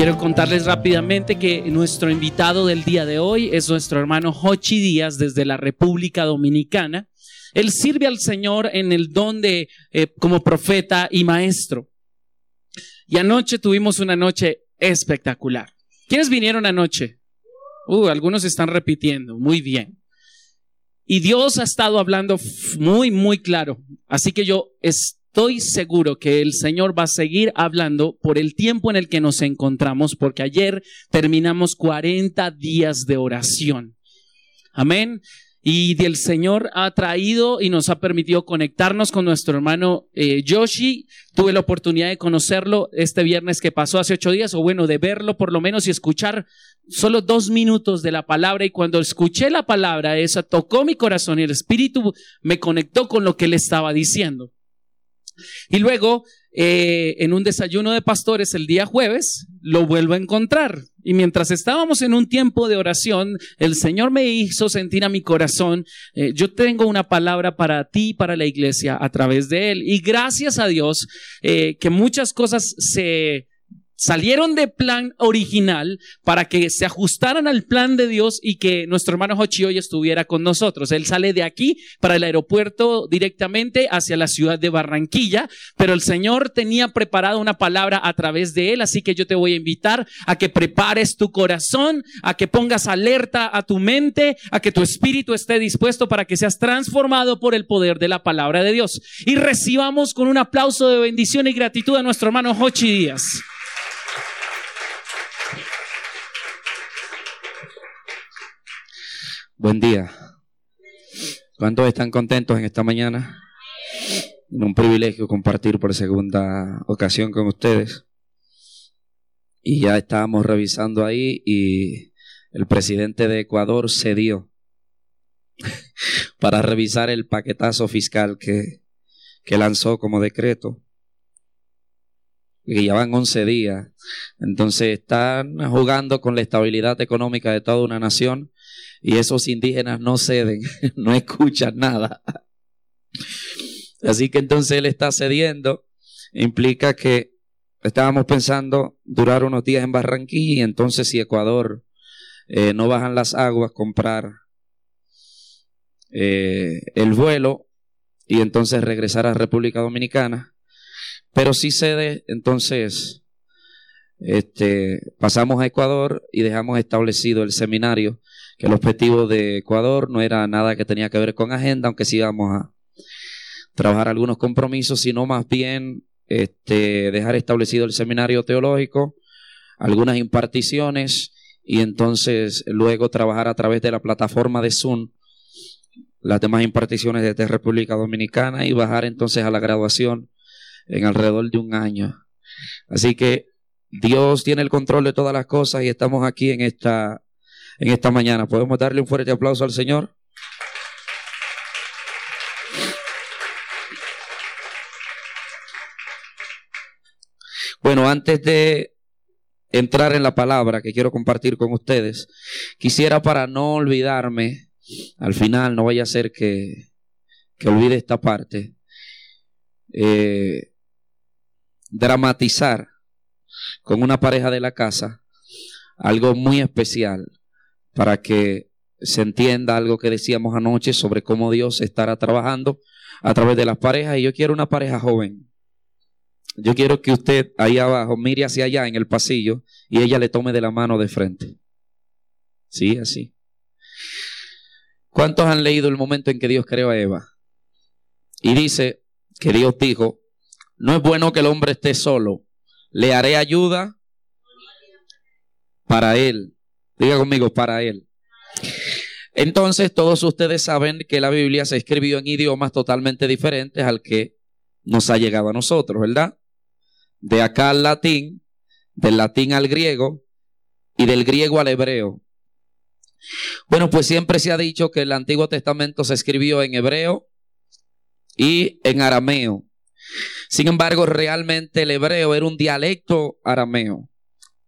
Quiero contarles rápidamente que nuestro invitado del día de hoy es nuestro hermano Hochi Díaz desde la República Dominicana. Él sirve al Señor en el don de eh, como profeta y maestro. Y anoche tuvimos una noche espectacular. ¿Quiénes vinieron anoche? Uh, algunos están repitiendo. Muy bien. Y Dios ha estado hablando muy, muy claro. Así que yo estoy seguro que el Señor va a seguir hablando por el tiempo en el que nos encontramos, porque ayer terminamos 40 días de oración. Amén. Y el Señor ha traído y nos ha permitido conectarnos con nuestro hermano eh, Yoshi. Tuve la oportunidad de conocerlo este viernes que pasó hace ocho días, o bueno, de verlo por lo menos y escuchar solo dos minutos de la palabra. Y cuando escuché la palabra esa, tocó mi corazón y el Espíritu me conectó con lo que él estaba diciendo. Y luego, eh, en un desayuno de pastores el día jueves, lo vuelvo a encontrar. Y mientras estábamos en un tiempo de oración, el Señor me hizo sentir a mi corazón, eh, yo tengo una palabra para ti para la iglesia a través de él. Y gracias a Dios eh, que muchas cosas se salieron de plan original para que se ajustaran al plan de Dios y que nuestro hermano Hochi hoy estuviera con nosotros. Él sale de aquí para el aeropuerto directamente hacia la ciudad de Barranquilla, pero el Señor tenía preparada una palabra a través de él, así que yo te voy a invitar a que prepares tu corazón, a que pongas alerta a tu mente, a que tu espíritu esté dispuesto para que seas transformado por el poder de la palabra de Dios. Y recibamos con un aplauso de bendición y gratitud a nuestro hermano Hochi Díaz. Buen día. ¿Cuántos están contentos en esta mañana? Un privilegio compartir por segunda ocasión con ustedes. Y ya estábamos revisando ahí y el presidente de Ecuador cedió para revisar el paquetazo fiscal que, que lanzó como decreto. Y ya van 11 días. Entonces están jugando con la estabilidad económica de toda una nación y esos indígenas no ceden, no escuchan nada. Así que entonces él está cediendo, implica que estábamos pensando durar unos días en Barranquilla y entonces si Ecuador eh, no bajan las aguas, comprar eh, el vuelo y entonces regresar a República Dominicana. Pero si cede, entonces este, pasamos a Ecuador y dejamos establecido el seminario que el objetivo de Ecuador no era nada que tenía que ver con agenda, aunque sí íbamos a trabajar algunos compromisos, sino más bien este, dejar establecido el seminario teológico, algunas imparticiones y entonces luego trabajar a través de la plataforma de Zoom las demás imparticiones desde República Dominicana y bajar entonces a la graduación en alrededor de un año. Así que Dios tiene el control de todas las cosas y estamos aquí en esta en esta mañana. ¿Podemos darle un fuerte aplauso al Señor? Bueno, antes de entrar en la palabra que quiero compartir con ustedes, quisiera para no olvidarme, al final no vaya a ser que, que olvide esta parte, eh, dramatizar con una pareja de la casa algo muy especial para que se entienda algo que decíamos anoche sobre cómo Dios estará trabajando a través de las parejas. Y yo quiero una pareja joven. Yo quiero que usted ahí abajo mire hacia allá en el pasillo y ella le tome de la mano de frente. Sí, así. ¿Cuántos han leído el momento en que Dios creó a Eva? Y dice que Dios dijo, no es bueno que el hombre esté solo, le haré ayuda para él. Diga conmigo, para Él. Entonces, todos ustedes saben que la Biblia se escribió en idiomas totalmente diferentes al que nos ha llegado a nosotros, ¿verdad? De acá al latín, del latín al griego y del griego al hebreo. Bueno, pues siempre se ha dicho que el Antiguo Testamento se escribió en hebreo y en arameo. Sin embargo, realmente el hebreo era un dialecto arameo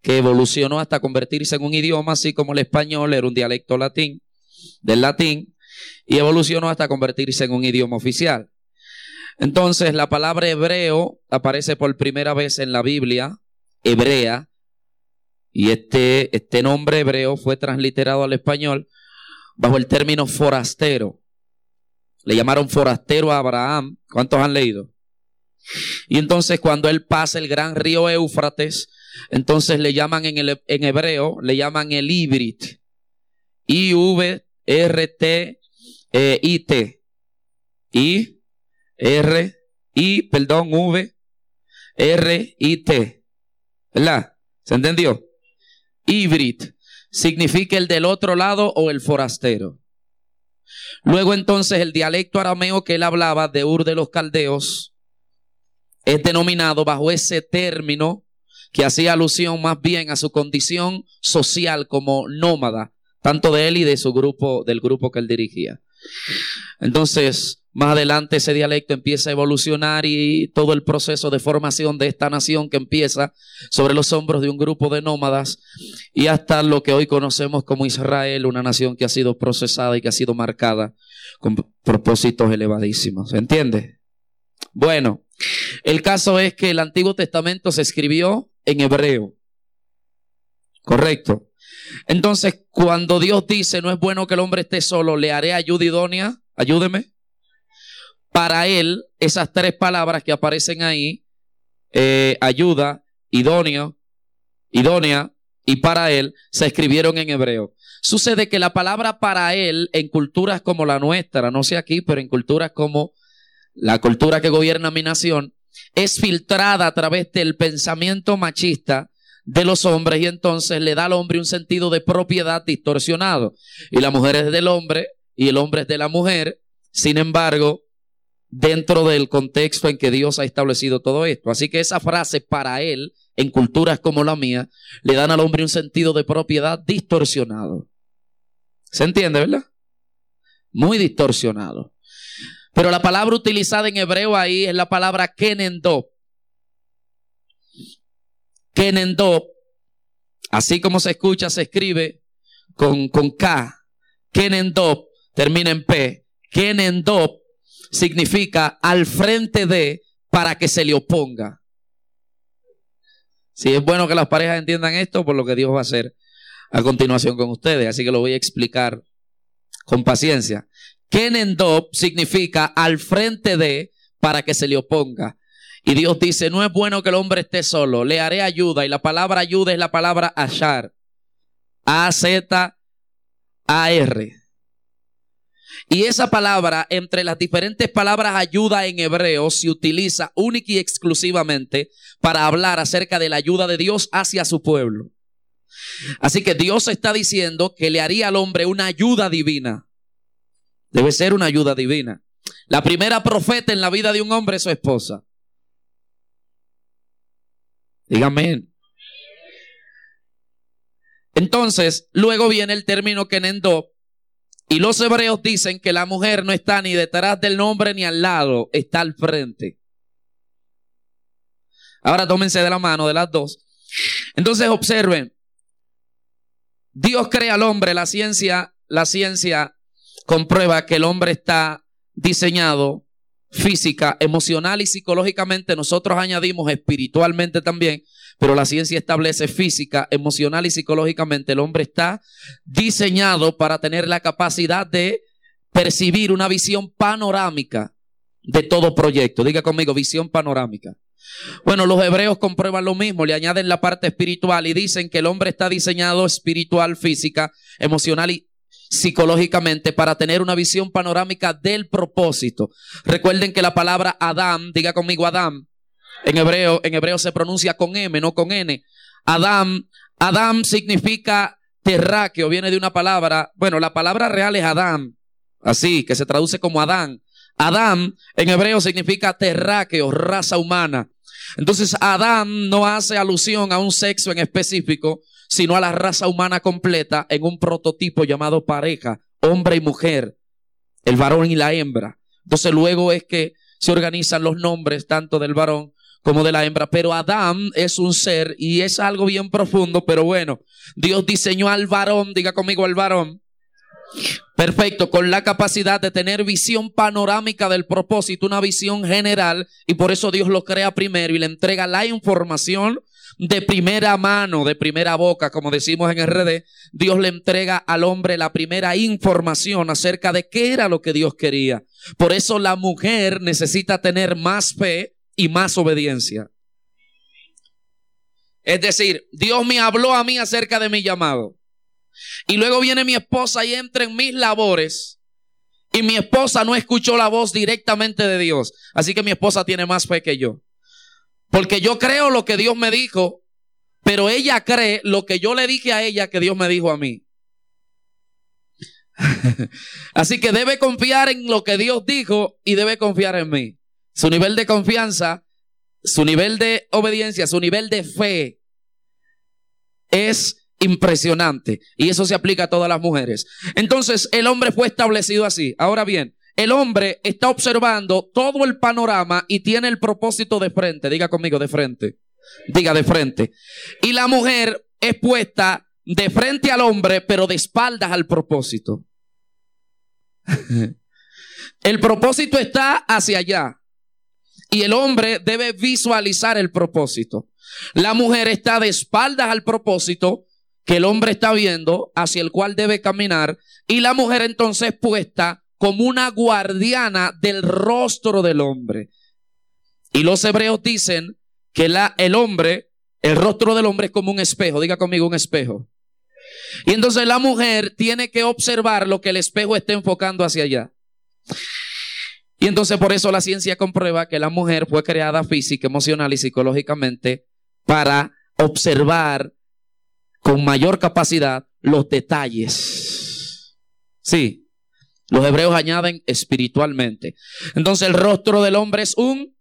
que evolucionó hasta convertirse en un idioma, así como el español era un dialecto latín, del latín, y evolucionó hasta convertirse en un idioma oficial. Entonces, la palabra hebreo aparece por primera vez en la Biblia, hebrea, 40 Y este, este nombre hebreo fue transliterado al español bajo el término forastero. Le llamaron forastero a Abraham. ¿Cuántos han leído? Y entonces cuando él pasa el gran río Éufrates, entonces le llaman en, el, en hebreo, le llaman el Ibrit. I-V-R-T-I-T. I, R, I, perdón, V, R, I, T. ¿Verdad? ¿Se entendió? Ibrit significa el del otro lado o el forastero. Luego entonces el dialecto arameo que él hablaba de Ur de los Caldeos es denominado bajo ese término que hacía alusión más bien a su condición social como nómada, tanto de él y de su grupo, del grupo que él dirigía. Entonces, más adelante ese dialecto empieza a evolucionar y todo el proceso de formación de esta nación que empieza sobre los hombros de un grupo de nómadas y hasta lo que hoy conocemos como Israel, una nación que ha sido procesada y que ha sido marcada con propósitos elevadísimos. ¿Se entiende? Bueno, el caso es que el Antiguo Testamento se escribió en hebreo. Correcto. Entonces, cuando Dios dice, no es bueno que el hombre esté solo, le haré ayuda idónea, ayúdeme para él, esas tres palabras que aparecen ahí, eh, ayuda, idóneo, idónea, y para él, se escribieron en hebreo. Sucede que la palabra para él, en culturas como la nuestra, no sé aquí, pero en culturas como la cultura que gobierna mi nación, es filtrada a través del pensamiento machista de los hombres y entonces le da al hombre un sentido de propiedad distorsionado. Y la mujer es del hombre y el hombre es de la mujer. Sin embargo, dentro del contexto en que Dios ha establecido todo esto. Así que esa frase para él, en culturas como la mía, le dan al hombre un sentido de propiedad distorsionado. ¿Se entiende, verdad? Muy distorsionado. Pero la palabra utilizada en hebreo ahí es la palabra kenendop. Kenendop, así como se escucha, se escribe con, con K. Kenendop termina en P. Kenendop significa al frente de para que se le oponga. Si es bueno que las parejas entiendan esto por lo que Dios va a hacer a continuación con ustedes, así que lo voy a explicar con paciencia. Kenendop significa al frente de para que se le oponga. Y Dios dice, no es bueno que el hombre esté solo, le haré ayuda. Y la palabra ayuda es la palabra ashar. A-Z-A-R. Y esa palabra, entre las diferentes palabras ayuda en hebreo, se utiliza única y exclusivamente para hablar acerca de la ayuda de Dios hacia su pueblo. Así que Dios está diciendo que le haría al hombre una ayuda divina. Debe ser una ayuda divina. La primera profeta en la vida de un hombre es su esposa. Dígame. Entonces, luego viene el término kenendo, y los hebreos dicen que la mujer no está ni detrás del nombre ni al lado, está al frente. Ahora tómense de la mano de las dos. Entonces observen. Dios crea al hombre, la ciencia, la ciencia comprueba que el hombre está diseñado física, emocional y psicológicamente. Nosotros añadimos espiritualmente también pero la ciencia establece física, emocional y psicológicamente el hombre está diseñado para tener la capacidad de percibir una visión panorámica de todo proyecto. Diga conmigo, visión panorámica. Bueno, los hebreos comprueban lo mismo, le añaden la parte espiritual y dicen que el hombre está diseñado espiritual, física, emocional y psicológicamente para tener una visión panorámica del propósito. Recuerden que la palabra Adán, diga conmigo Adán, en hebreo, en hebreo se pronuncia con M, no con N. Adam, Adam significa terráqueo, viene de una palabra, bueno, la palabra real es Adam, así, que se traduce como Adán. Adam en hebreo significa terráqueo, raza humana. Entonces, Adán no hace alusión a un sexo en específico, sino a la raza humana completa en un prototipo llamado pareja, hombre y mujer, el varón y la hembra. Entonces, luego es que se organizan los nombres tanto del varón como de la hembra. Pero Adán es un ser y es algo bien profundo, pero bueno, Dios diseñó al varón, diga conmigo al varón. Perfecto, con la capacidad de tener visión panorámica del propósito, una visión general, y por eso Dios lo crea primero y le entrega la información de primera mano, de primera boca, como decimos en RD, Dios le entrega al hombre la primera información acerca de qué era lo que Dios quería. Por eso la mujer necesita tener más fe y más obediencia. Es decir, Dios me habló a mí acerca de mi llamado. Y luego viene mi esposa y entra en mis labores. Y mi esposa no escuchó la voz directamente de Dios. Así que mi esposa tiene más fe que yo. Porque yo creo lo que Dios me dijo, pero ella cree lo que yo le dije a ella que Dios me dijo a mí. Así que debe confiar en lo que Dios dijo y debe confiar en mí. Su nivel de confianza, su nivel de obediencia, su nivel de fe es impresionante. Y eso se aplica a todas las mujeres. Entonces, el hombre fue establecido así. Ahora bien, el hombre está observando todo el panorama y tiene el propósito de frente. Diga conmigo, de frente. Diga de frente. Y la mujer es puesta de frente al hombre, pero de espaldas al propósito. el propósito está hacia allá. Y el hombre debe visualizar el propósito. La mujer está de espaldas al propósito que el hombre está viendo, hacia el cual debe caminar, y la mujer entonces puesta como una guardiana del rostro del hombre. Y los hebreos dicen que el hombre, el rostro del hombre es como un espejo, diga conmigo un espejo. Y entonces la mujer tiene que observar lo que el espejo está enfocando hacia allá. Y entonces por eso la ciencia comprueba que la mujer fue creada física, emocional y psicológicamente para observar con mayor capacidad los detalles. Sí, los hebreos añaden espiritualmente. Entonces el rostro del hombre es un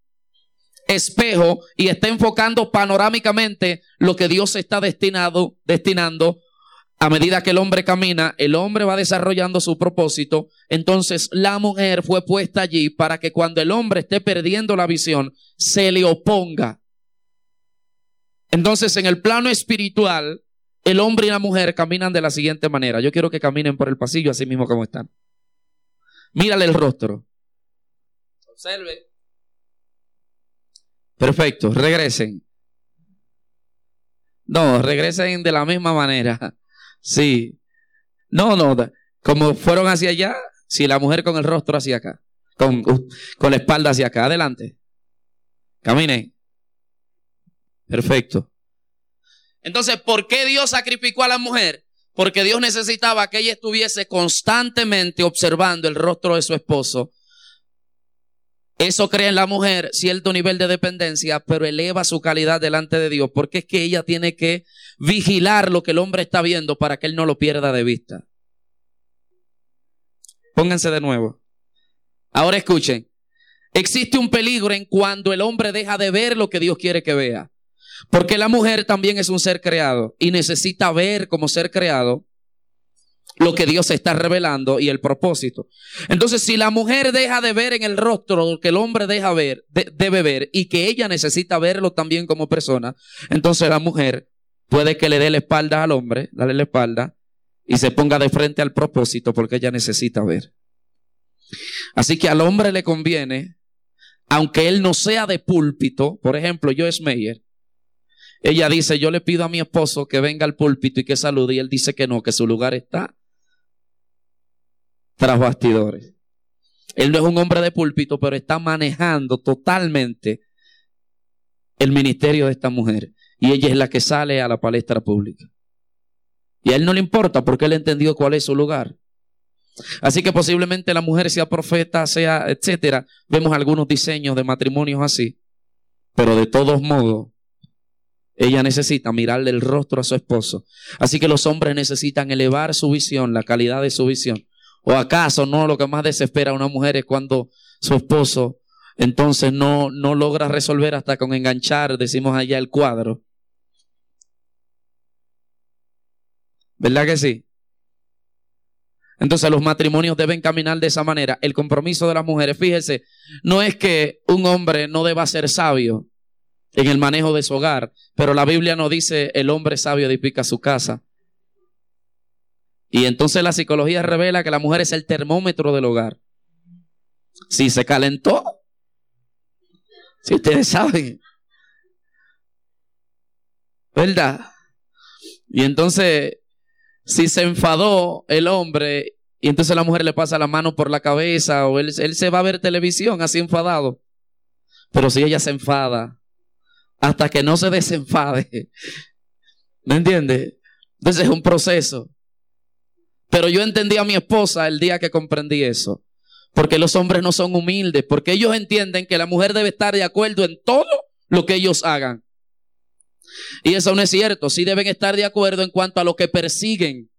espejo y está enfocando panorámicamente lo que Dios está destinando. A medida que el hombre camina, el hombre va desarrollando su propósito. Entonces la mujer fue puesta allí para que cuando el hombre esté perdiendo la visión, se le oponga. Entonces en el plano espiritual, el hombre y la mujer caminan de la siguiente manera. Yo quiero que caminen por el pasillo así mismo como están. Mírale el rostro. Observe. Perfecto, regresen. No, regresen de la misma manera. Sí. No, no, como fueron hacia allá, si la mujer con el rostro hacia acá, con, con la espalda hacia acá, adelante. Caminen. Perfecto. Entonces, ¿por qué Dios sacrificó a la mujer? Porque Dios necesitaba que ella estuviese constantemente observando el rostro de su esposo. Eso crea en la mujer cierto nivel de dependencia, pero eleva su calidad delante de Dios, porque es que ella tiene que vigilar lo que el hombre está viendo para que él no lo pierda de vista. Pónganse de nuevo. Ahora escuchen. Existe un peligro en cuando el hombre deja de ver lo que Dios quiere que vea. Porque la mujer también es un ser creado y necesita ver como ser creado lo que Dios está revelando y el propósito. Entonces, si la mujer deja de ver en el rostro lo que el hombre deja ver, debe ver y que ella necesita verlo también como persona, entonces la mujer puede que le dé la espalda al hombre, darle la espalda y se ponga de frente al propósito porque ella necesita ver. Así que al hombre le conviene, aunque él no sea de púlpito, por ejemplo, es Meyer, ella dice, yo le pido a mi esposo que venga al púlpito y que salude. Y él dice que no, que su lugar está tras bastidores. Él no es un hombre de púlpito, pero está manejando totalmente el ministerio de esta mujer. Y ella es la que sale a la palestra pública. Y a él no le importa porque él entendió cuál es su lugar. Así que posiblemente la mujer sea profeta, sea, etcétera. Vemos algunos diseños de matrimonios así. Pero de todos modos, ella necesita mirarle el rostro a su esposo. Así que los hombres necesitan elevar su visión, la calidad de su visión. ¿O acaso no lo que más desespera a una mujer es cuando su esposo entonces no, no logra resolver hasta con enganchar, decimos allá, el cuadro? ¿Verdad que sí? Entonces los matrimonios deben caminar de esa manera. El compromiso de las mujeres, fíjese, no es que un hombre no deba ser sabio, en el manejo de su hogar. Pero la Biblia no dice el hombre sabio edifica su casa. Y entonces la psicología revela que la mujer es el termómetro del hogar. Si se calentó, si ustedes saben. ¿Verdad? Y entonces, si se enfadó el hombre y entonces la mujer le pasa la mano por la cabeza o él, él se va a ver televisión así enfadado. Pero si ella se enfada, hasta que no se desenfade, ¿me entiende? Entonces es un proceso. Pero yo entendí a mi esposa el día que comprendí eso. Porque los hombres no son humildes, porque ellos entienden que la mujer debe estar de acuerdo en todo lo que ellos hagan. Y eso no es cierto, sí deben estar de acuerdo en cuanto a lo que persiguen.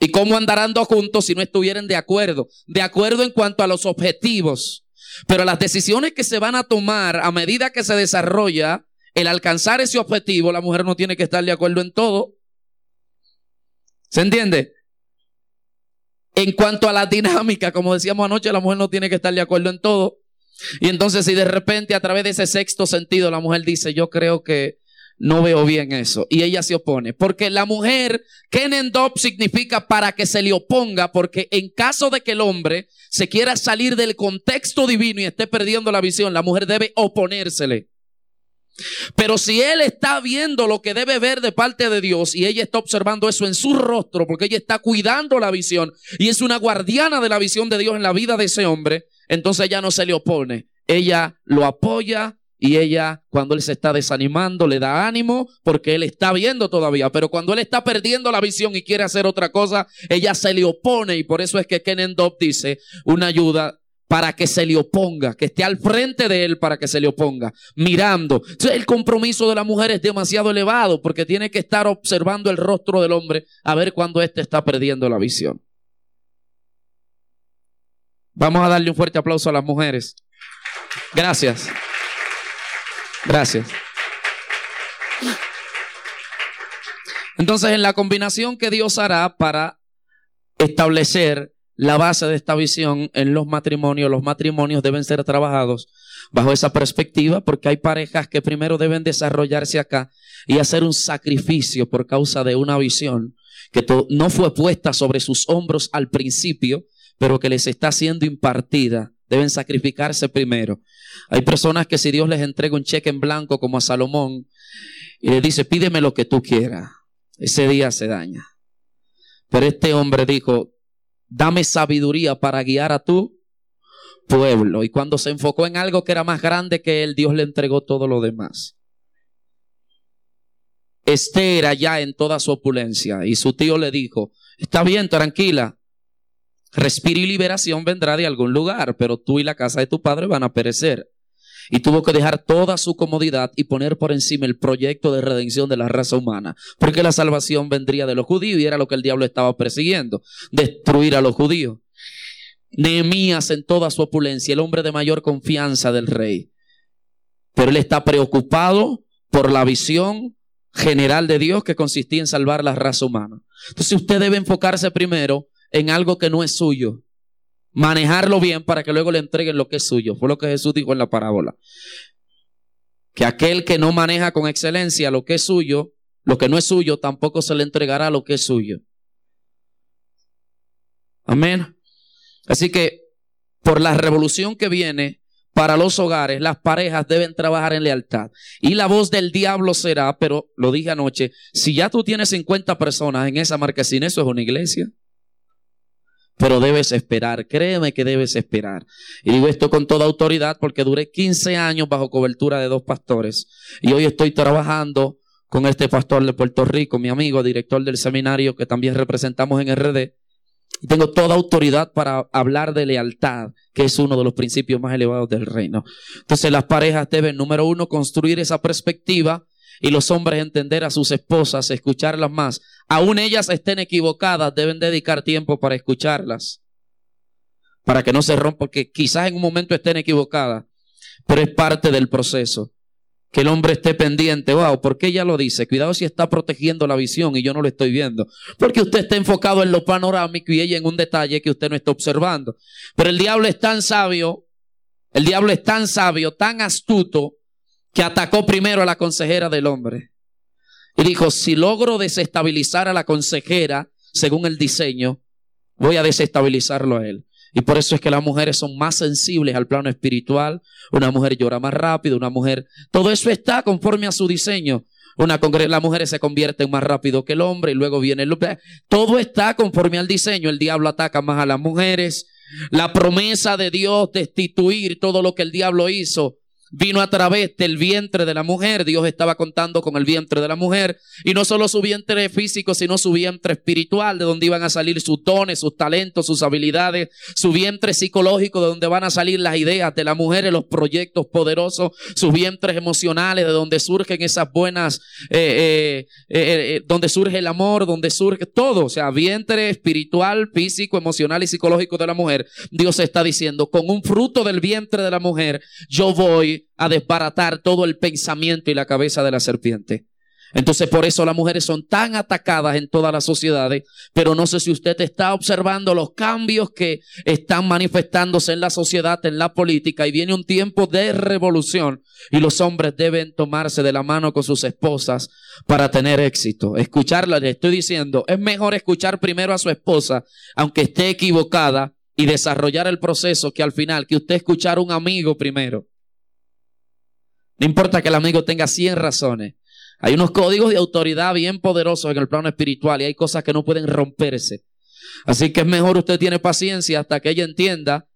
¿Y cómo andarán dos juntos si no estuvieran de acuerdo? De acuerdo en cuanto a los objetivos. Pero las decisiones que se van a tomar a medida que se desarrolla el alcanzar ese objetivo, la mujer no tiene que estar de acuerdo en todo. ¿Se entiende? En cuanto a la dinámica, como decíamos anoche, la mujer no tiene que estar de acuerdo en todo. Y entonces si de repente a través de ese sexto sentido la mujer dice, yo creo que no veo bien eso. Y ella se opone. Porque la mujer, Kenendop significa para que se le oponga, porque en caso de que el hombre se quiera salir del contexto divino y esté perdiendo la visión, la mujer debe oponérsele. Pero si él está viendo lo que debe ver de parte de Dios y ella está observando eso en su rostro, porque ella está cuidando la visión y es una guardiana de la visión de Dios en la vida de ese hombre, entonces ella no se le opone. Ella lo apoya y ella, cuando él se está desanimando, le da ánimo porque él está viendo todavía. Pero cuando él está perdiendo la visión y quiere hacer otra cosa, ella se le opone. Y por eso es que Kenen Dobb dice una ayuda para que se le oponga, que esté al frente de él para que se le oponga, mirando. El compromiso de la mujer es demasiado elevado porque tiene que estar observando el rostro del hombre a ver cuando éste está perdiendo la visión. Vamos a darle un fuerte aplauso a las mujeres. Gracias. Gracias. Entonces, en la combinación que Dios hará para establecer la base de esta visión en los matrimonios. Los matrimonios deben ser trabajados bajo esa perspectiva porque hay parejas que primero deben desarrollarse acá y hacer un sacrificio por causa de una visión que no fue puesta sobre sus hombros al principio, pero que les está siendo impartida. Deben sacrificarse primero. Hay personas que si Dios les entrega un cheque en blanco como a Salomón y le dice, pídeme lo que tú quieras, ese día se daña. Pero este hombre dijo, dame sabiduría para guiar a tu pueblo. Y cuando se enfocó en algo que era más grande que él, Dios le entregó todo lo demás. Esther allá en toda su opulencia y su tío le dijo, está bien, tranquila, respiro y liberación vendrá de algún lugar, pero tú y la casa de tu padre van a perecer y tuvo que dejar toda su comodidad y poner por encima el proyecto de redención de la raza humana, porque la salvación vendría de los judíos y era lo que el diablo estaba persiguiendo, destruir a los judíos. Nehemías en toda su opulencia, el hombre de mayor confianza del rey, pero él está preocupado por la visión general de Dios que consistía en salvar la raza humana. Entonces usted debe enfocarse primero en algo que no es suyo manejarlo bien para que luego le entreguen lo que es suyo. Fue lo que Jesús dijo en la parábola. Que aquel que no maneja con excelencia lo que es suyo, lo que no es suyo, tampoco se le entregará lo que es suyo. Amén. Así que por la revolución que viene para los hogares, las parejas deben trabajar en lealtad. Y la voz del diablo será, pero lo dije anoche, si ya tú tienes 50 personas en esa marquesina, eso es una iglesia pero debes esperar, créeme que debes esperar. Y digo esto con toda autoridad porque duré 15 años bajo cobertura de dos pastores y hoy estoy trabajando con este pastor de Puerto Rico, mi amigo, director del seminario que también representamos en RD. Y tengo toda autoridad para hablar de lealtad, que es uno de los principios más elevados del reino. Entonces las parejas deben, número uno, construir esa perspectiva y los hombres entender a sus esposas, escucharlas más. Aún ellas estén equivocadas, deben dedicar tiempo para escucharlas. Para que no se rompa, porque quizás en un momento estén equivocadas, pero es parte del proceso. Que el hombre esté pendiente, wow, ¿por qué ella lo dice? Cuidado si está protegiendo la visión y yo no lo estoy viendo. Porque usted está enfocado en lo panorámico y ella en un detalle que usted no está observando. Pero el diablo es tan sabio, el diablo es tan sabio, tan astuto, que atacó primero a la consejera del hombre. Y dijo, si logro desestabilizar a la consejera según el diseño, voy a desestabilizarlo a él. Y por eso es que las mujeres son más sensibles al plano espiritual. Una mujer llora más rápido, una mujer... Todo eso está conforme a su diseño. una las mujeres se convierten más rápido que el hombre y luego viene el todo está conforme al diseño. El diablo ataca más a las mujeres. La promesa de Dios destituir todo lo que el diablo hizo vino a través del vientre de la mujer. Dios estaba contando con el vientre de la mujer. Y no solo su vientre físico, sino su vientre espiritual, de donde iban a salir sus dones, sus talentos, sus habilidades. Su vientre psicológico, de donde van a salir las ideas de la mujer, los proyectos poderosos. Sus vientres emocionales, de donde surgen esas buenas, eh, eh, eh, donde surge el amor, donde surge todo. O sea, vientre espiritual, físico, emocional y psicológico de la mujer. Dios está diciendo, con un fruto del vientre de la mujer, yo voy a desbaratar todo el pensamiento y la cabeza de la serpiente. Entonces por eso las mujeres son tan atacadas en todas las sociedades, pero no sé si usted está observando los cambios que están manifestándose en la sociedad, en la política, y viene un tiempo de revolución y los hombres deben tomarse de la mano con sus esposas para tener éxito. Escucharla, le estoy diciendo, es mejor escuchar primero a su esposa, aunque esté equivocada, y desarrollar el proceso que al final, que usted escuchar a un amigo primero. No importa que el amigo tenga 100 razones. Hay unos códigos de autoridad bien poderosos en el plano espiritual y hay cosas que no pueden romperse. Así que es mejor usted tiene paciencia hasta que ella entienda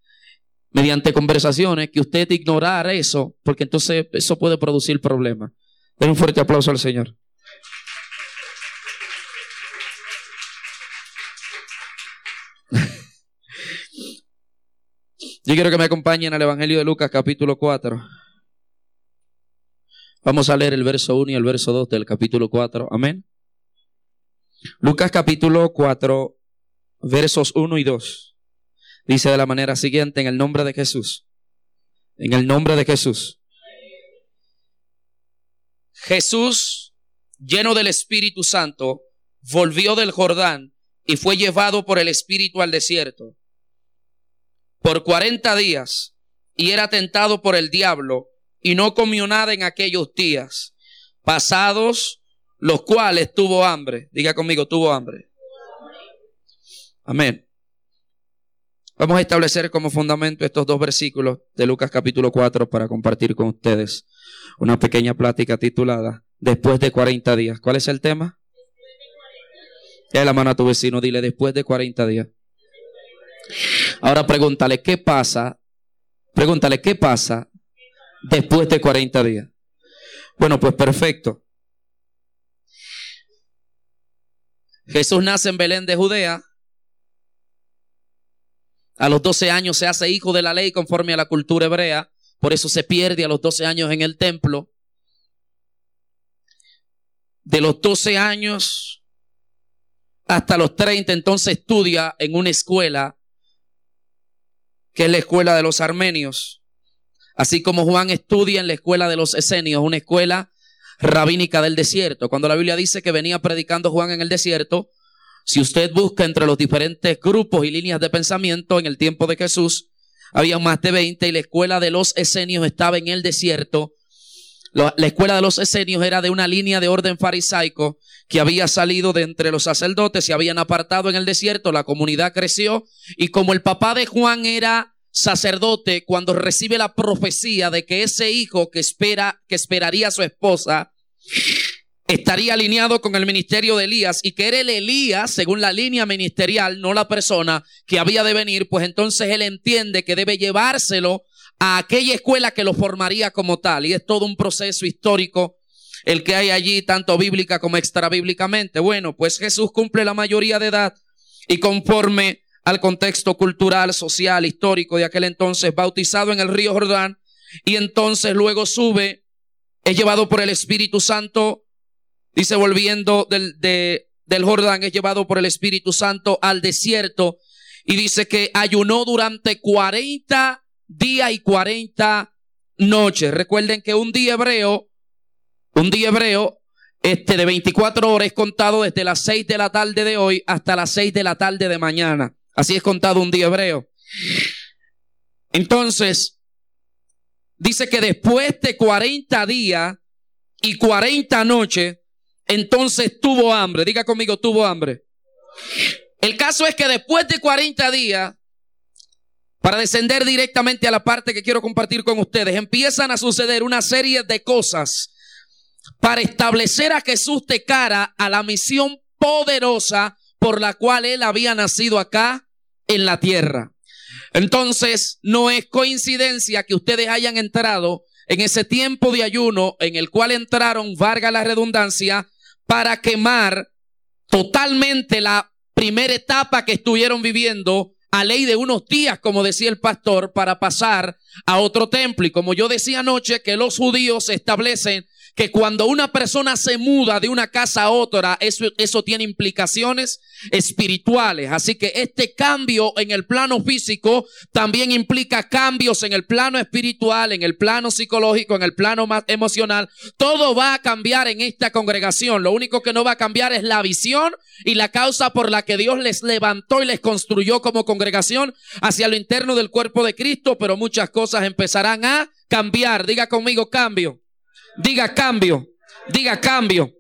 mediante conversaciones que usted ignorar eso, porque entonces eso puede producir problemas. Den un fuerte aplauso al Señor. Yo quiero que me acompañen al Evangelio de Lucas capítulo 4. Vamos a leer el verso 1 y el verso 2 del capítulo 4. Amén. Lucas capítulo 4, versos 1 y 2. Dice de la manera siguiente, en el nombre de Jesús. En el nombre de Jesús. Jesús, lleno del Espíritu Santo, volvió del Jordán y fue llevado por el Espíritu al desierto. Por cuarenta días, y era tentado por el diablo y no comió nada en aquellos días, pasados los cuales tuvo hambre. Diga conmigo, tuvo hambre. Amén. Vamos a establecer como fundamento estos dos versículos de Lucas capítulo 4 para compartir con ustedes una pequeña plática titulada Después de 40 días. ¿Cuál es el tema? Ya la mano a tu vecino, dile después de 40 días. Ahora pregúntale, ¿qué pasa? Pregúntale, ¿qué pasa después de 40 días. Bueno, pues perfecto. Jesús nace en Belén de Judea. A los 12 años se hace hijo de la ley conforme a la cultura hebrea. Por eso se pierde a los 12 años en el templo. De los 12 años hasta los 30, entonces estudia en una escuela, que es la escuela de los armenios. Así como Juan estudia en la escuela de los esenios, una escuela rabínica del desierto. Cuando la Biblia dice que venía predicando Juan en el desierto, si usted busca entre los diferentes grupos y líneas de pensamiento en el tiempo de Jesús, había más de 20 y la escuela de los esenios estaba en el desierto. La escuela de los esenios era de una línea de orden farisaico que había salido de entre los sacerdotes y habían apartado en el desierto. La comunidad creció y como el papá de Juan era sacerdote cuando recibe la profecía de que ese hijo que espera, que esperaría su esposa, estaría alineado con el ministerio de Elías y que era el Elías, según la línea ministerial, no la persona que había de venir, pues entonces él entiende que debe llevárselo a aquella escuela que lo formaría como tal. Y es todo un proceso histórico el que hay allí, tanto bíblica como extra bíblicamente. Bueno, pues Jesús cumple la mayoría de edad y conforme al contexto cultural, social, histórico de aquel entonces, bautizado en el río Jordán, y entonces luego sube, es llevado por el Espíritu Santo, dice volviendo del, del Jordán, es llevado por el Espíritu Santo al desierto, y dice que ayunó durante 40 días y 40 noches. Recuerden que un día hebreo, un día hebreo, este de 24 horas es contado desde las 6 de la tarde de hoy hasta las 6 de la tarde de mañana. Así es contado un día hebreo. Entonces, dice que después de 40 días y 40 noches, entonces tuvo hambre. Diga conmigo, tuvo hambre. El caso es que después de 40 días, para descender directamente a la parte que quiero compartir con ustedes, empiezan a suceder una serie de cosas para establecer a Jesús de cara a la misión poderosa por la cual él había nacido acá en la tierra. Entonces, no es coincidencia que ustedes hayan entrado en ese tiempo de ayuno en el cual entraron, varga la redundancia, para quemar totalmente la primera etapa que estuvieron viviendo a ley de unos días, como decía el pastor, para pasar a otro templo. Y como yo decía anoche, que los judíos establecen que cuando una persona se muda de una casa a otra, eso, eso tiene implicaciones espirituales. Así que este cambio en el plano físico también implica cambios en el plano espiritual, en el plano psicológico, en el plano emocional. Todo va a cambiar en esta congregación. Lo único que no va a cambiar es la visión y la causa por la que Dios les levantó y les construyó como congregación hacia lo interno del cuerpo de Cristo, pero muchas cosas empezarán a cambiar. Diga conmigo cambio. Diga cambio. Diga cambio.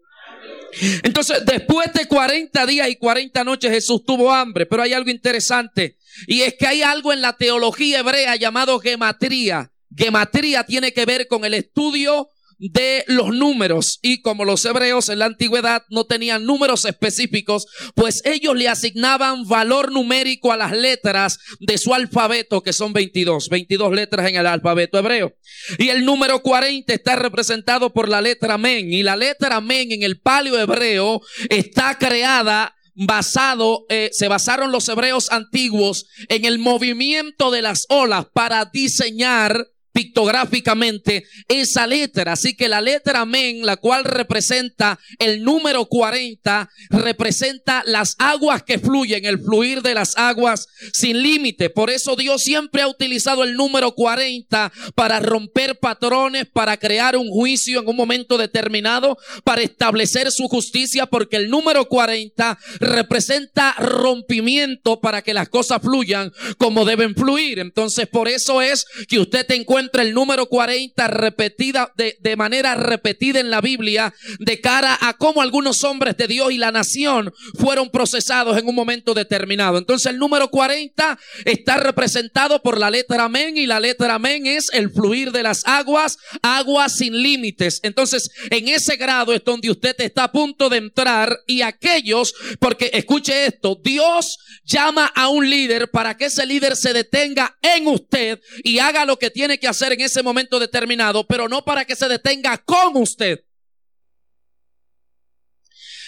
Entonces, después de 40 días y 40 noches, Jesús tuvo hambre. Pero hay algo interesante. Y es que hay algo en la teología hebrea llamado gematría. Gematría tiene que ver con el estudio de los números. Y como los hebreos en la antigüedad no tenían números específicos, pues ellos le asignaban valor numérico a las letras de su alfabeto, que son 22, 22 letras en el alfabeto hebreo. Y el número 40 está representado por la letra men. Y la letra men en el palio hebreo está creada basado, eh, se basaron los hebreos antiguos en el movimiento de las olas para diseñar pictográficamente esa letra. Así que la letra men, la cual representa el número 40, representa las aguas que fluyen, el fluir de las aguas sin límite. Por eso Dios siempre ha utilizado el número 40 para romper patrones, para crear un juicio en un momento determinado, para establecer su justicia, porque el número 40 representa rompimiento para que las cosas fluyan como deben fluir. Entonces, por eso es que usted te encuentra el número 40 repetida de, de manera repetida en la Biblia de cara a cómo algunos hombres de Dios y la nación fueron procesados en un momento determinado. Entonces el número 40 está representado por la letra amén y la letra amén es el fluir de las aguas, aguas sin límites. Entonces en ese grado es donde usted está a punto de entrar y aquellos, porque escuche esto, Dios llama a un líder para que ese líder se detenga en usted y haga lo que tiene que hacer hacer en ese momento determinado, pero no para que se detenga con usted.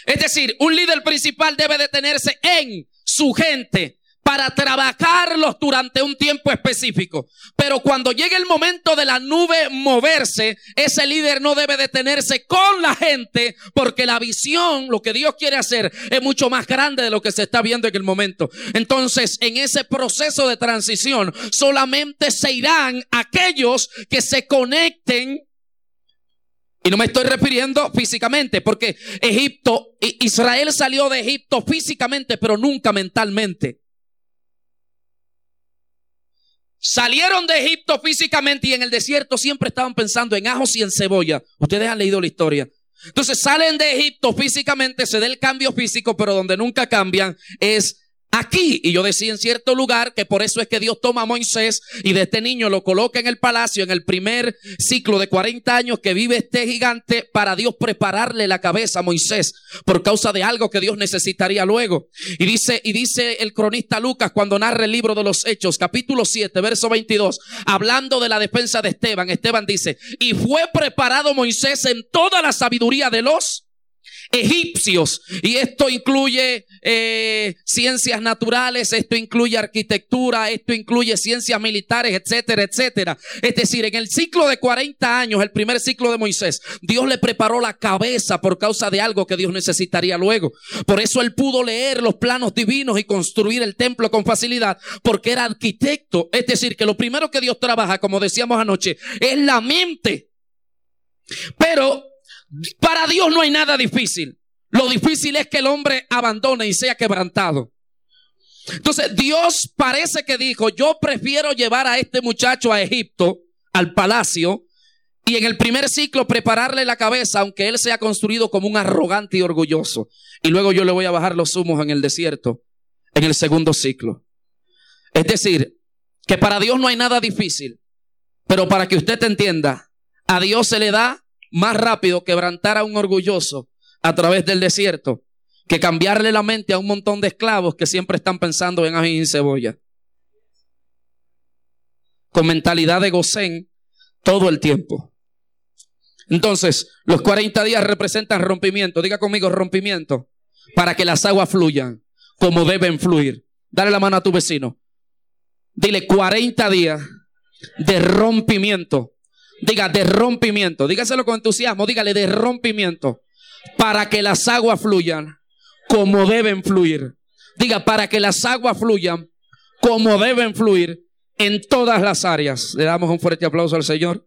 Es decir, un líder principal debe detenerse en su gente, para trabajarlos durante un tiempo específico. Pero cuando llegue el momento de la nube moverse, ese líder no debe detenerse con la gente porque la visión, lo que Dios quiere hacer, es mucho más grande de lo que se está viendo en el momento. Entonces, en ese proceso de transición, solamente se irán aquellos que se conecten y no me estoy refiriendo físicamente, porque Egipto, Israel salió de Egipto físicamente, pero nunca mentalmente. Salieron de Egipto físicamente y en el desierto siempre estaban pensando en ajos y en cebolla. Ustedes han leído la historia. Entonces salen de Egipto físicamente, se da el cambio físico, pero donde nunca cambian es aquí. Y yo decía en cierto lugar que por eso es que Dios toma a Moisés y de este niño lo coloca en el palacio en el primer ciclo de 40 años que vive este gigante para Dios prepararle la cabeza a Moisés por causa de algo que Dios necesitaría luego. Y dice, y dice el cronista Lucas cuando narra el libro de los Hechos, capítulo 7, verso 22, hablando de la defensa de Esteban, Esteban dice, y fue preparado Moisés en toda la sabiduría de los egipcios. Y esto incluye eh, ciencias naturales, esto incluye arquitectura, esto incluye ciencias militares, etcétera, etcétera. Es decir, en el ciclo de 40 años, el primer ciclo de Moisés, Dios le preparó la cabeza por causa de algo que Dios necesitaría luego. Por eso él pudo leer los planos divinos y construir el templo con facilidad, porque era arquitecto. Es decir, que lo primero que Dios trabaja, como decíamos anoche, es la mente. Pero para Dios no hay nada difícil. Lo difícil es que el hombre abandone y sea quebrantado. Entonces Dios parece que dijo, yo prefiero llevar a este muchacho a Egipto, al palacio, y en el primer ciclo prepararle la cabeza, aunque él sea construido como un arrogante y orgulloso. Y luego yo le voy a bajar los humos en el desierto, en el segundo ciclo. Es decir, que para Dios no hay nada difícil. Pero para que usted entienda, a Dios se le da más rápido quebrantar a un orgulloso a través del desierto que cambiarle la mente a un montón de esclavos que siempre están pensando en ají y cebolla. Con mentalidad de gocén todo el tiempo. Entonces, los 40 días representan rompimiento. Diga conmigo rompimiento. Para que las aguas fluyan como deben fluir. Dale la mano a tu vecino. Dile 40 días de rompimiento. Diga de rompimiento. Dígaselo con entusiasmo. Dígale de rompimiento. Para que las aguas fluyan como deben fluir. Diga, para que las aguas fluyan como deben fluir en todas las áreas. Le damos un fuerte aplauso al Señor.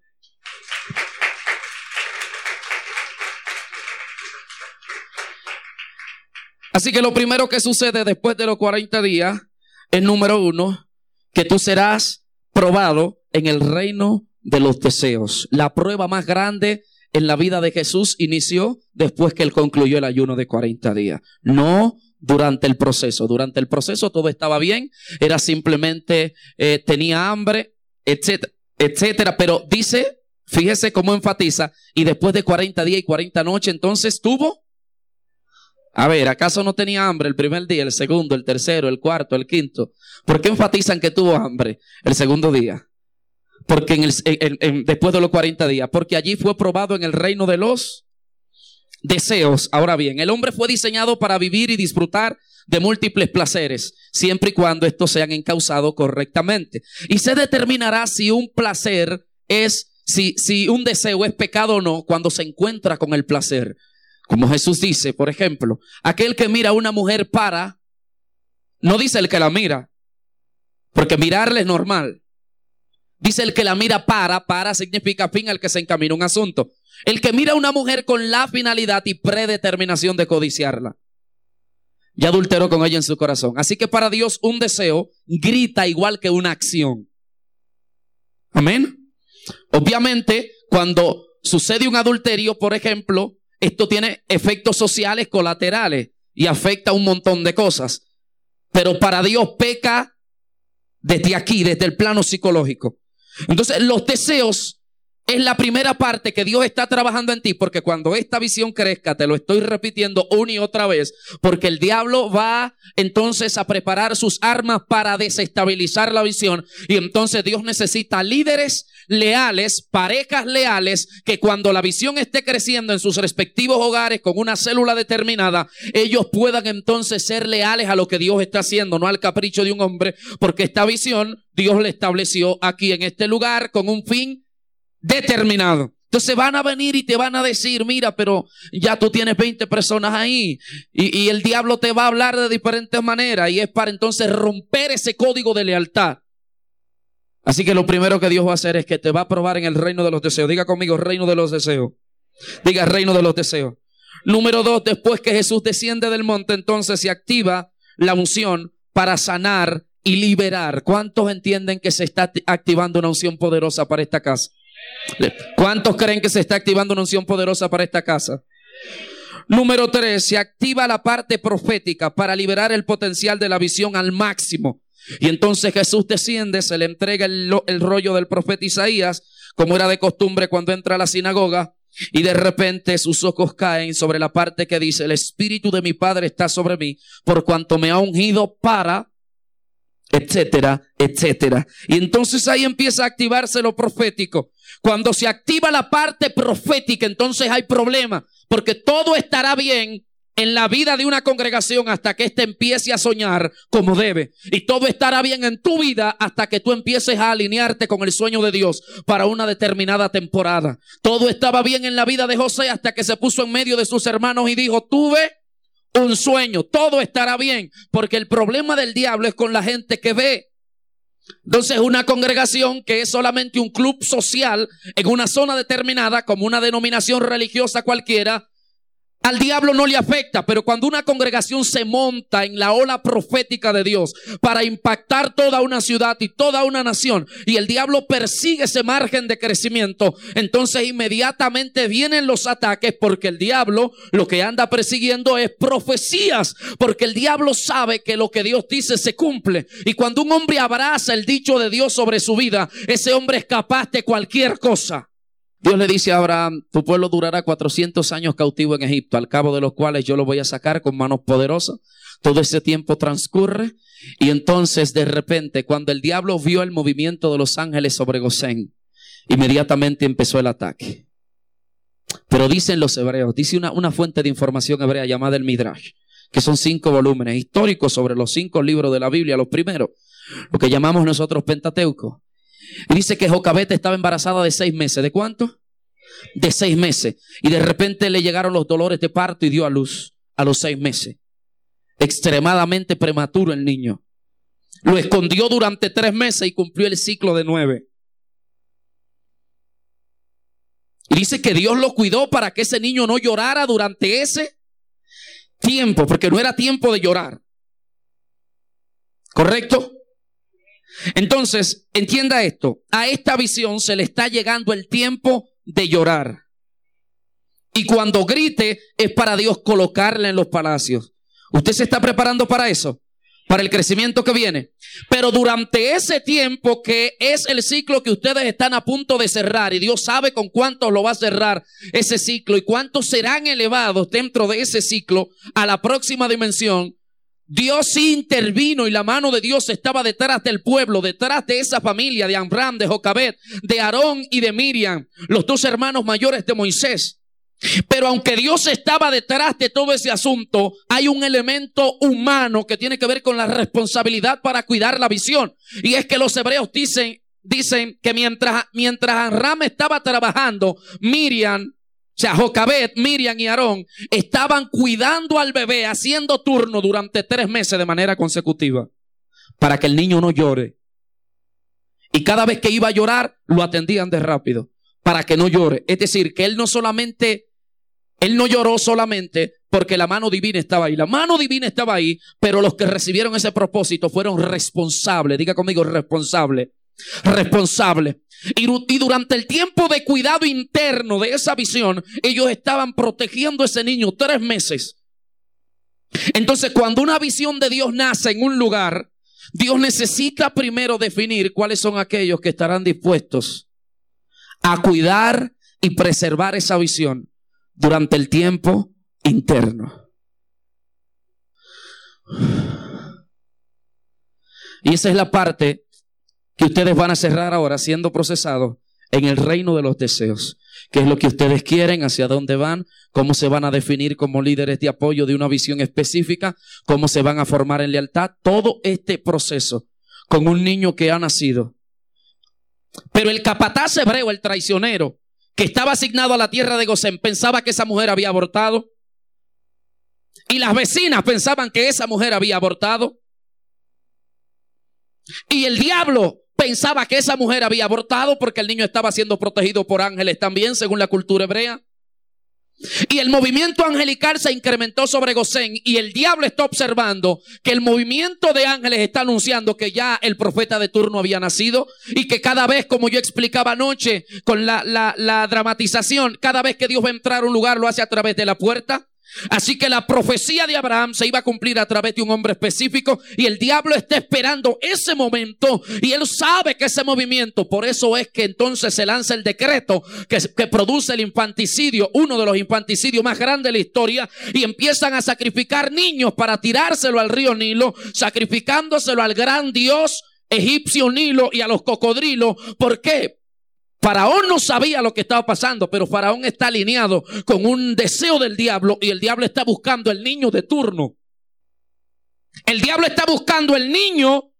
Así que lo primero que sucede después de los 40 días es número uno, que tú serás probado en el reino de los deseos. La prueba más grande en la vida de Jesús inició después que él concluyó el ayuno de 40 días. No durante el proceso. Durante el proceso todo estaba bien, era simplemente, eh, tenía hambre, etcétera, etcétera. Pero dice, fíjese cómo enfatiza, y después de 40 días y 40 noches, entonces tuvo. A ver, ¿acaso no tenía hambre el primer día, el segundo, el tercero, el cuarto, el quinto? ¿Por qué enfatizan que tuvo hambre el segundo día? Porque en después de los 40 días, porque allí fue probado en el reino de los deseos. Ahora bien, el hombre fue diseñado para vivir y disfrutar de múltiples placeres, siempre y cuando estos sean encausados correctamente. Y se determinará si un placer es, si, si un deseo es pecado o no cuando se encuentra con el placer. Como Jesús dice, por ejemplo, aquel que mira a una mujer para, no dice el que la mira, porque mirarle es normal. Dice el que la mira para, para significa fin al que se encamina un asunto. El que mira a una mujer con la finalidad y predeterminación de codiciarla. Ya adulteró con ella en su corazón. Así que para Dios un deseo grita igual que una acción. Amén. Obviamente, cuando sucede un adulterio, por ejemplo, esto tiene efectos sociales colaterales y afecta a un montón de cosas. Pero para Dios peca desde aquí, desde el plano psicológico. Entonces, los deseos es la primera parte que Dios está trabajando en ti, porque cuando esta visión crezca, te lo estoy repitiendo una y otra vez, porque el diablo va entonces a preparar sus armas para desestabilizar la visión, y entonces Dios necesita líderes leales, parejas leales, que cuando la visión esté creciendo en sus respectivos hogares con una célula determinada, ellos puedan entonces ser leales a lo que Dios está haciendo, no al capricho de un hombre, porque esta visión Dios le estableció aquí en este lugar con un fin determinado. Entonces van a venir y te van a decir, mira, pero ya tú tienes 20 personas ahí y, el diablo te va a hablar de diferentes maneras y es para entonces romper ese código de lealtad. Así que lo primero que Dios va a hacer es que te va a probar en el reino de los deseos. Diga conmigo, reino de los deseos. Diga, reino de los deseos. Número dos, después que Jesús desciende del monte, entonces se activa la unción para sanar y liberar. ¿Cuántos entienden que se está activando una unción poderosa para esta casa? ¿Cuántos creen que se está activando una unción poderosa para esta casa? Número tres, se activa la parte profética para liberar el potencial de la visión al máximo. Y entonces Jesús desciende, se le entrega el, el rollo del profeta Isaías, como era de costumbre cuando entra a la sinagoga, y de repente sus ojos caen sobre la parte que dice, el Espíritu de mi Padre está sobre mí, por cuanto me ha ungido para etcétera, etcétera. Y entonces ahí empieza a activarse lo profético. Cuando se activa la parte profética, entonces hay problema, porque todo estará bien en la vida de una congregación hasta que éste empiece a soñar como debe. Y todo estará bien en tu vida hasta que tú empieces a alinearte con el sueño de Dios para una determinada temporada. Todo estaba bien en la vida de José hasta que se puso en medio de sus hermanos y dijo, tuve un sueño, todo estará bien, porque el problema del diablo es con la gente que ve. Entonces una congregación que es solamente un club social en una zona determinada, como una denominación religiosa cualquiera, al diablo no le afecta, pero cuando una congregación se monta en la ola profética de Dios para impactar toda una ciudad y toda una nación, y el diablo persigue ese margen de crecimiento, entonces inmediatamente vienen los ataques porque el diablo lo que anda persiguiendo es profecías, porque el diablo sabe que lo que Dios dice se cumple. Y cuando un hombre abraza el dicho de Dios sobre su vida, ese hombre es capaz de cualquier cosa. Dios le dice a Abraham, tu pueblo durará 400 años cautivo en Egipto, al cabo de los cuales yo lo voy a sacar con manos poderosas. Todo ese tiempo transcurre y entonces de repente cuando el diablo vio el movimiento de los ángeles sobre Gosén, inmediatamente empezó el ataque. Pero dicen los hebreos, dice una, una fuente de información hebrea llamada el Midrash, que son cinco volúmenes históricos sobre los cinco libros de la Biblia, los primeros, lo que llamamos nosotros Pentateuco. Dice que Jocabete estaba embarazada de seis meses. ¿De cuánto? De seis meses. Y de repente le llegaron los dolores de parto y dio a luz a los seis meses. Extremadamente prematuro el niño. Lo escondió durante tres meses y cumplió el ciclo de nueve. Y dice que Dios lo cuidó para que ese niño no llorara durante ese tiempo, porque no era tiempo de llorar. ¿Correcto? Entonces, entienda esto, a esta visión se le está llegando el tiempo de llorar. Y cuando grite es para Dios colocarle en los palacios. ¿Usted se está preparando para eso? Para el crecimiento que viene. Pero durante ese tiempo que es el ciclo que ustedes están a punto de cerrar y Dios sabe con cuántos lo va a cerrar ese ciclo y cuántos serán elevados dentro de ese ciclo a la próxima dimensión, Dios sí intervino y la mano de Dios estaba detrás del pueblo, detrás de esa familia de Amram, de Jocabet, de Aarón y de Miriam, los dos hermanos mayores de Moisés. Pero aunque Dios estaba detrás de todo ese asunto, hay un elemento humano que tiene que ver con la responsabilidad para cuidar la visión. Y es que los hebreos dicen, dicen que mientras, mientras Amram estaba trabajando, Miriam sea, Jocabet, Miriam y Aarón estaban cuidando al bebé, haciendo turno durante tres meses de manera consecutiva, para que el niño no llore. Y cada vez que iba a llorar, lo atendían de rápido, para que no llore. Es decir, que él no solamente, él no lloró solamente porque la mano divina estaba ahí. La mano divina estaba ahí, pero los que recibieron ese propósito fueron responsables. Diga conmigo, responsable. Responsable. Y, durante el tiempo de cuidado interno de esa visión, ellos estaban protegiendo a ese niño tres meses. Entonces, cuando una visión de Dios nace en un lugar, Dios necesita primero definir cuáles son aquellos que estarán dispuestos a cuidar y preservar esa visión durante el tiempo interno. Y esa es la parte que ustedes van a cerrar ahora siendo procesados en el reino de los deseos. ¿Qué es lo que ustedes quieren? ¿Hacia dónde van? ¿Cómo se van a definir como líderes de apoyo de una visión específica? ¿Cómo se van a formar en lealtad? Todo este proceso con un niño que ha nacido. Pero el capataz hebreo, el traicionero, que estaba asignado a la tierra de Gosén, pensaba que esa mujer había abortado. Y las vecinas pensaban que esa mujer había abortado. Y el diablo pensaba que esa mujer había abortado porque el niño estaba siendo protegido por ángeles también, según la cultura hebrea. Y el movimiento angelical se incrementó sobre Gosén y el diablo está observando que el movimiento de ángeles está anunciando que ya el profeta de turno había nacido y que cada vez, como yo explicaba anoche con la, la, la dramatización, cada vez que Dios va a entrar a un lugar lo hace a través de la puerta. Así que la profecía de Abraham se iba a cumplir a través de un hombre específico y el diablo está esperando ese momento y él sabe que ese movimiento, por eso es que entonces se lanza el decreto que, produce el infanticidio, uno de los infanticidios más grandes de la historia y empiezan a sacrificar niños para tirárselo al río Nilo, sacrificándoselo al gran dios egipcio Nilo y a los cocodrilos. ¿Por qué? Faraón no sabía lo que estaba pasando, pero Faraón está alineado con un deseo del diablo y el diablo está buscando el niño de turno. El diablo está buscando el niño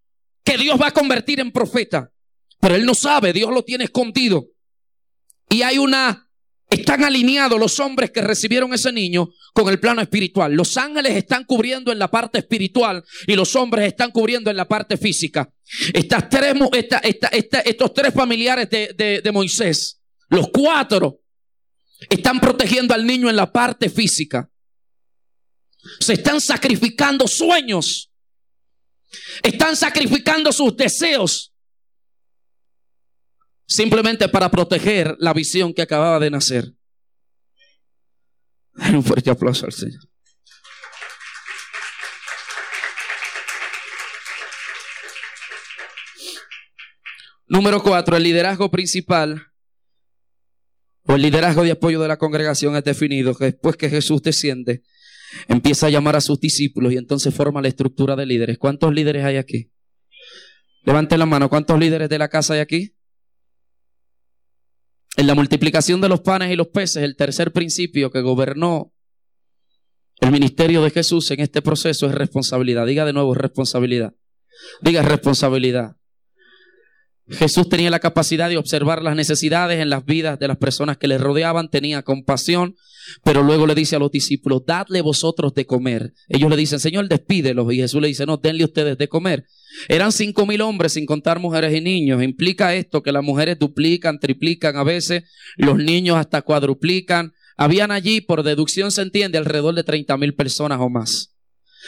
que Dios va a convertir en profeta, pero él no sabe, Dios lo tiene escondido. Y hay una están alineados los hombres que recibieron ese niño con el plano espiritual. Los ángeles están cubriendo en la parte espiritual y los hombres están cubriendo en la parte física. Estas tres, estos tres familiares de, de Moisés, los cuatro, están protegiendo al niño en la parte física. Se están sacrificando sueños. Están sacrificando sus deseos simplemente para proteger la visión que acababa de nacer. un fuerte aplauso al Señor. Número cuatro, el liderazgo principal o el liderazgo de apoyo de la congregación es definido que después que Jesús desciende, empieza a llamar a sus discípulos y entonces forma la estructura de líderes. ¿Cuántos líderes hay aquí? Levante la mano, ¿cuántos líderes de la casa hay aquí? En la multiplicación de los panes y los peces, el tercer principio que gobernó el ministerio de Jesús en este proceso es responsabilidad. Diga de nuevo, responsabilidad. Diga responsabilidad. Jesús tenía la capacidad de observar las necesidades en las vidas de las personas que le rodeaban, tenía compasión, pero luego le dice a los discípulos, dadle vosotros de comer. Ellos le dicen, Señor, despídelos. Y Jesús le dice, no, denle ustedes de comer. Eran cinco mil hombres sin contar mujeres y niños. Implica esto que las mujeres duplican, triplican a veces, los niños hasta cuadruplican. Habían allí, por deducción se entiende, alrededor de treinta mil personas o más.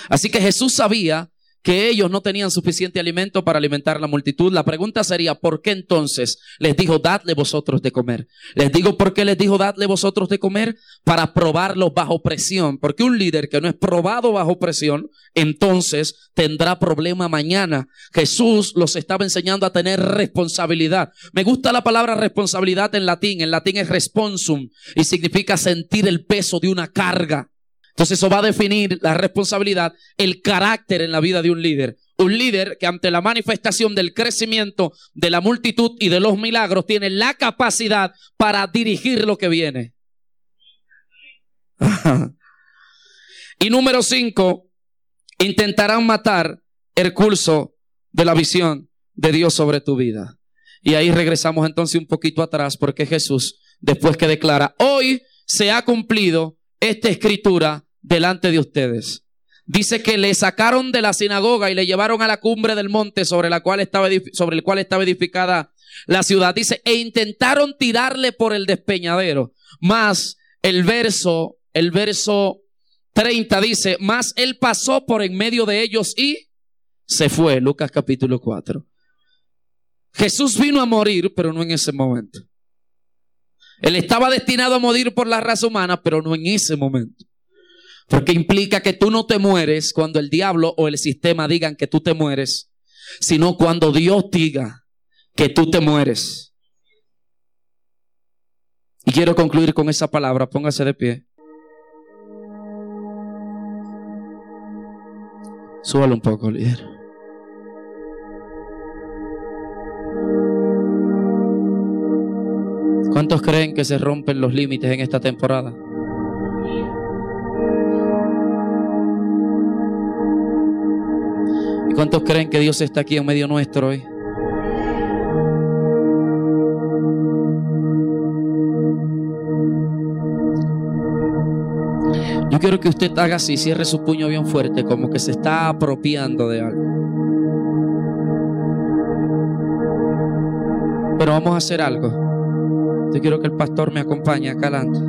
Así que Jesús sabía que ellos no tenían suficiente alimento para alimentar la multitud. La pregunta sería, ¿por qué entonces les dijo, dadle vosotros de comer? Les digo, ¿por qué les dijo, dadle vosotros de comer? Para probarlos bajo presión. Porque un líder que no es probado bajo presión, entonces tendrá problema mañana. Jesús los estaba enseñando a tener responsabilidad. Me gusta la palabra responsabilidad en latín. En latín es responsum y significa sentir el peso de una carga. Entonces eso va a definir la responsabilidad, el carácter en la vida de un líder. Un líder que ante la manifestación del crecimiento de la multitud y de los milagros tiene la capacidad para dirigir lo que viene. y número cinco, intentarán matar el curso de la visión de Dios sobre tu vida. Y ahí regresamos entonces un poquito atrás porque Jesús, después que declara, hoy se ha cumplido esta escritura delante de ustedes. Dice que le sacaron de la sinagoga y le llevaron a la cumbre del monte sobre, la cual estaba, sobre el cual estaba edificada la ciudad. Dice, e intentaron tirarle por el despeñadero. Más el verso, el verso 30 dice, más él pasó por en medio de ellos y se fue. Lucas capítulo 4. Jesús vino a morir, pero no en ese momento. Él estaba destinado a morir por la raza humana, pero no en ese momento. Porque implica que tú no te mueres cuando el diablo o el sistema digan que tú te mueres, sino cuando Dios diga que tú te mueres. Y quiero concluir con esa palabra. Póngase de pie. Súbalo un poco, líder. ¿Cuántos creen que se rompen los límites en esta temporada? ¿Y cuántos creen que Dios está aquí en medio nuestro hoy? Yo quiero que usted haga así, cierre su puño bien fuerte, como que se está apropiando de algo. Pero vamos a hacer algo. Yo quiero que el pastor me acompañe acá adelante.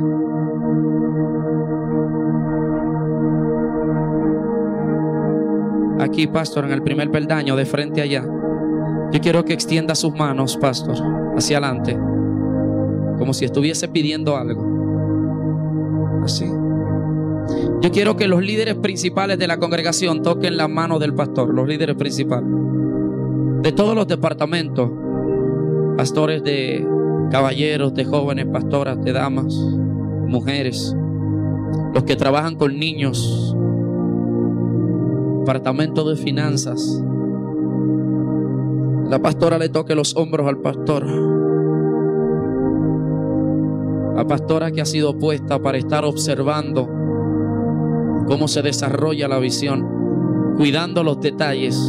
Aquí, pastor, en el primer peldaño, de frente allá. Yo quiero que extienda sus manos, pastor, hacia adelante. Como si estuviese pidiendo algo. Así. Yo quiero que los líderes principales de la congregación toquen la mano del pastor, los líderes principales. De todos los departamentos, pastores de caballeros, de jóvenes, pastoras, de damas, mujeres, los que trabajan con niños, departamento de finanzas. La pastora le toque los hombros al pastor. La pastora que ha sido puesta para estar observando cómo se desarrolla la visión, cuidando los detalles.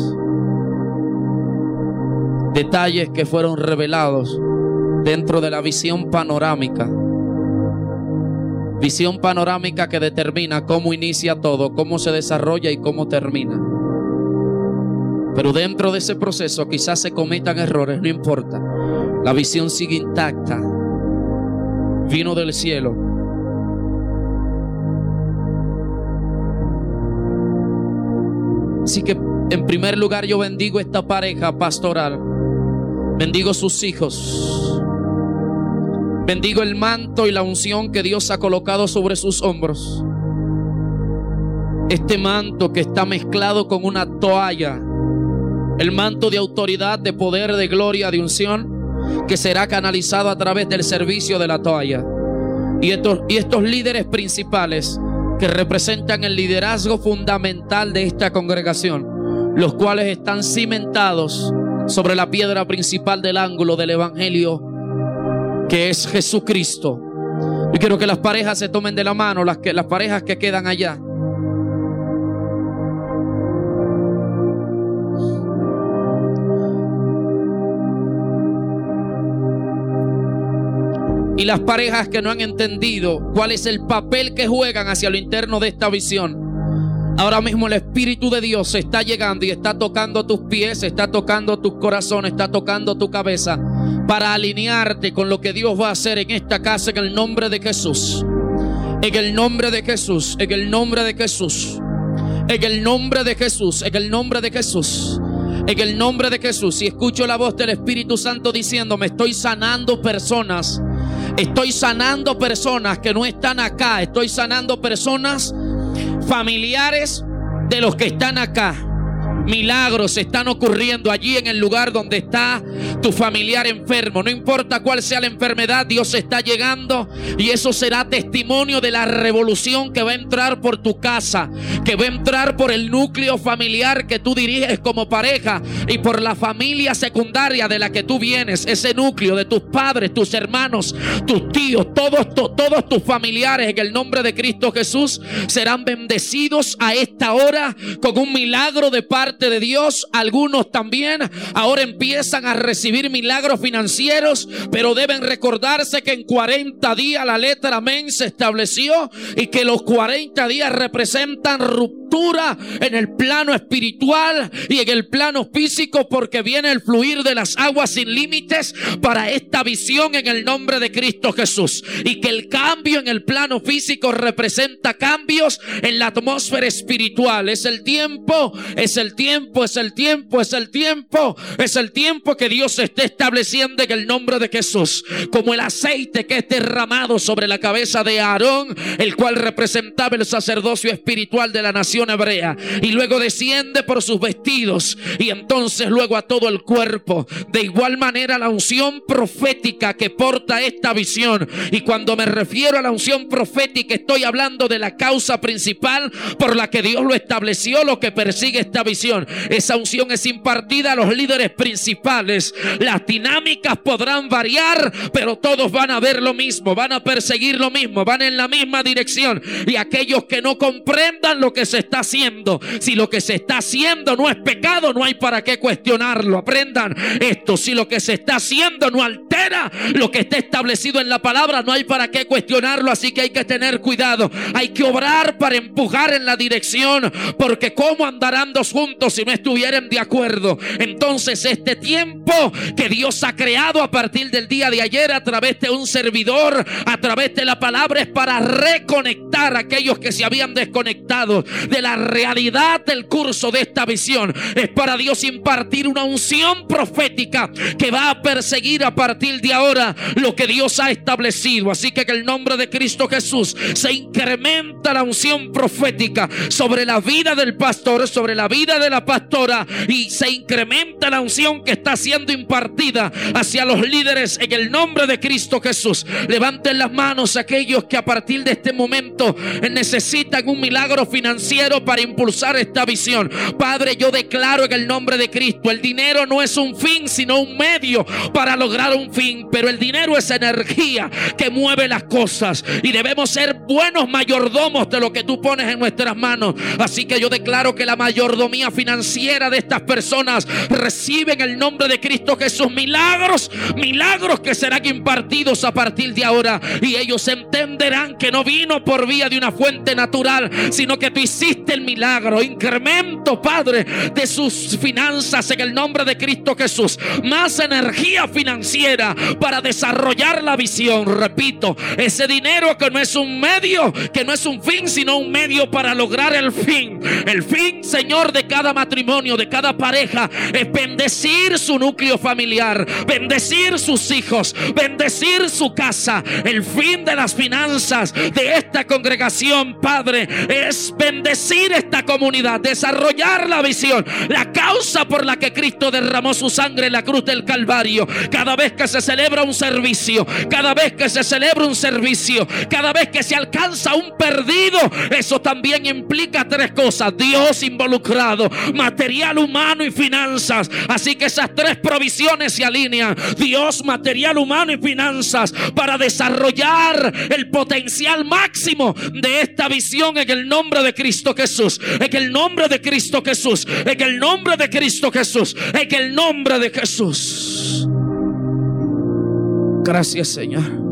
Detalles que fueron revelados dentro de la visión panorámica. Visión panorámica que determina cómo inicia todo, cómo se desarrolla y cómo termina. Pero dentro de ese proceso quizás se cometan errores, no importa. La visión sigue intacta. Vino del cielo. Así que en primer lugar yo bendigo esta pareja pastoral. Bendigo sus hijos. Bendigo el manto y la unción que Dios ha colocado sobre sus hombros. Este manto que está mezclado con una toalla. El manto de autoridad, de poder, de gloria, de unción. que será canalizado a través del servicio de la toalla. Y estos, y estos líderes principales que representan el liderazgo fundamental de esta congregación, los cuales están cimentados sobre la piedra principal del ángulo del Evangelio, que es Jesucristo. Yo quiero que las parejas se tomen de la mano, las, que, las parejas que quedan allá. y las parejas que no han entendido cuál es el papel que juegan hacia lo interno de esta visión. Ahora mismo el Espíritu de Dios está llegando y está tocando tus pies, está tocando tus corazones, está tocando tu cabeza para alinearte con lo que Dios va a hacer en esta casa en el nombre de Jesús. En el nombre de Jesús, en el nombre de Jesús. En el nombre de Jesús, en el nombre de Jesús. En el nombre de Jesús. Y escucho la voz del Espíritu Santo diciendo, me estoy sanando personas Estoy sanando personas que no están acá. Estoy sanando personas familiares de los que están acá. Milagros están ocurriendo allí en el lugar donde está tu familiar enfermo. No importa cuál sea la enfermedad, Dios está llegando y eso será testimonio de la revolución que va a entrar por tu casa, que va a entrar por el núcleo familiar que tú diriges como pareja y por la familia secundaria de la que tú vienes, ese núcleo de tus padres, tus hermanos, tus tíos, todos, todos tus familiares en el nombre de Cristo Jesús serán bendecidos a esta hora con un milagro de parte de Dios. Algunos también ahora empiezan a recibir milagros financieros, pero deben recordarse que en 40 días la letra amén se estableció y que los 40 días representan ruptura en el plano espiritual y en el plano físico porque viene el fluir de las aguas sin límites para esta visión en el nombre de Cristo Jesús y que el cambio en el plano físico representa cambios en la atmósfera espiritual. Es el tiempo, es el tiempo, es el tiempo, es el tiempo, es el tiempo que Dios está estableciendo en el nombre de Jesús. Como el aceite que es derramado sobre la cabeza de Aarón, el cual representaba el sacerdocio espiritual de la nación hebrea. Y luego desciende por sus vestidos y entonces luego a todo el cuerpo. De igual manera la unción profética que porta esta visión. Y cuando me refiero a la unción profética estoy hablando de la causa principal por la que Dios lo estableció, lo que persigue esta visión esa unción es impartida a los líderes principales. Las dinámicas podrán variar, pero todos van a ver lo mismo, van a perseguir lo mismo, van en la misma dirección. Y aquellos que no comprendan lo que se está haciendo, si lo que se está haciendo no es pecado, no hay para qué cuestionarlo. Aprendan esto, si lo que se está haciendo no altera lo que está establecido en la palabra, no hay para qué cuestionarlo. Así que hay que tener cuidado, hay que obrar para empujar en la dirección, porque cómo andarán dos juntos si no estuvieran de acuerdo. Entonces este tiempo que Dios ha creado a partir del día de ayer a través de un servidor, a través de la palabra, es para reconectar a aquellos que se habían desconectado de la realidad del curso de esta visión. Es para Dios impartir una unción profética que va a perseguir a partir de ahora lo que Dios ha establecido. Así que en el nombre de Cristo Jesús se incrementa la unción profética sobre la vida del pastor, sobre la vida de la pastora y se incrementa la unción que está siendo impartida hacia los líderes en el nombre de Cristo Jesús. Levanten las manos aquellos que a partir de este momento necesitan un milagro financiero para impulsar esta visión. Padre, yo declaro en el nombre de Cristo, el dinero no es un fin, sino un medio para lograr un fin, pero el dinero es energía que mueve las cosas y debemos ser buenos mayordomos de lo que tú pones en nuestras manos. Así que yo declaro que la mayordomía financiera de estas personas reciben el nombre de Cristo Jesús. Milagros, milagros que serán impartidos a partir de ahora. Y ellos entenderán que no vino por vía de una fuente natural, sino que tú hiciste el milagro, Padre, de sus finanzas en el nombre de Cristo Jesús, más energía financiera para desarrollar la visión, repito, ese dinero que no es un medio, que no es un fin, sino un medio para lograr el fin, el fin, Señor, de cada matrimonio, de cada pareja, es bendecir su núcleo familiar, bendecir sus hijos, bendecir su casa. El fin de las finanzas de esta congregación, Padre, es bendecir esta comunidad, desarrollar la visión. La causa por la que Cristo derramó su sangre en la cruz del Calvario. Cada vez que se celebra un servicio, cada vez que se celebra un servicio, cada vez que se alcanza un perdido, eso también implica tres cosas. Dios involucrado, material humano y finanzas. Así que esas tres provisiones se alinean. Dios, material humano y finanzas para desarrollar el potencial máximo de esta visión en el nombre de Cristo Jesús. En el nombre de Cristo Jesús. En el nombre de Cristo Jesús. En el nombre de Jesús. Gracias Señor.